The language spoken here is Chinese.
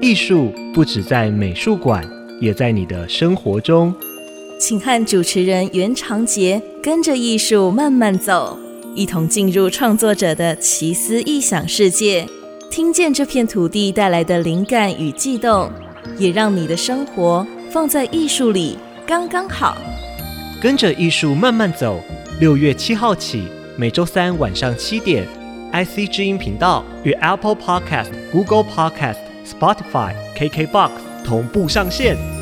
艺术不止在美术馆，也在你的生活中。请和主持人袁长杰跟着艺术慢慢走，一同进入创作者的奇思异想世界，听见这片土地带来的灵感与悸动，也让你的生活放在艺术里刚刚好。跟着艺术慢慢走，六月七号起，每周三晚上七点，IC 之音频道与 Apple Podcast、Google Podcast、Spotify、KKBox 同步上线。